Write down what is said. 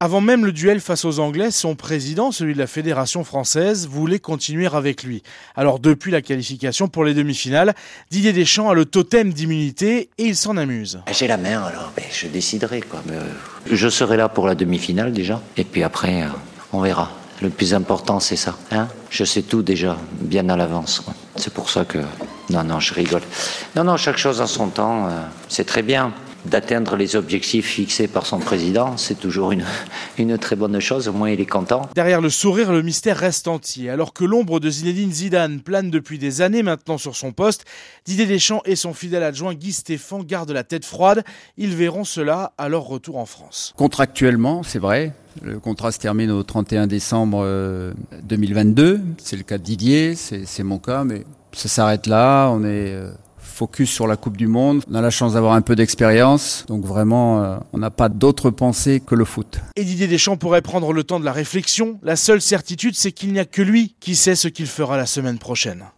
Avant même le duel face aux Anglais, son président, celui de la Fédération française, voulait continuer avec lui. Alors depuis la qualification pour les demi-finales, Didier Deschamps a le totem d'immunité et il s'en amuse. J'ai la main, alors je déciderai. Quoi. Euh, je serai là pour la demi-finale déjà, et puis après, euh, on verra. Le plus important, c'est ça. Hein je sais tout déjà, bien à l'avance. C'est pour ça que... Non, non, je rigole. Non, non, chaque chose en son temps, euh, c'est très bien d'atteindre les objectifs fixés par son président. C'est toujours une, une très bonne chose, au moins il est content. Derrière le sourire, le mystère reste entier. Alors que l'ombre de Zinedine Zidane plane depuis des années maintenant sur son poste, Didier Deschamps et son fidèle adjoint Guy Stéphane gardent la tête froide. Ils verront cela à leur retour en France. Contractuellement, c'est vrai, le contrat se termine au 31 décembre 2022. Euh, c'est le cas de Didier, c'est mon cas, mais ça s'arrête là. On est euh, focus sur la Coupe du Monde. On a la chance d'avoir un peu d'expérience, donc vraiment, euh, on n'a pas d'autre pensée que le foot. Et Didier Deschamps pourrait prendre le temps de la réflexion. La seule certitude, c'est qu'il n'y a que lui qui sait ce qu'il fera la semaine prochaine.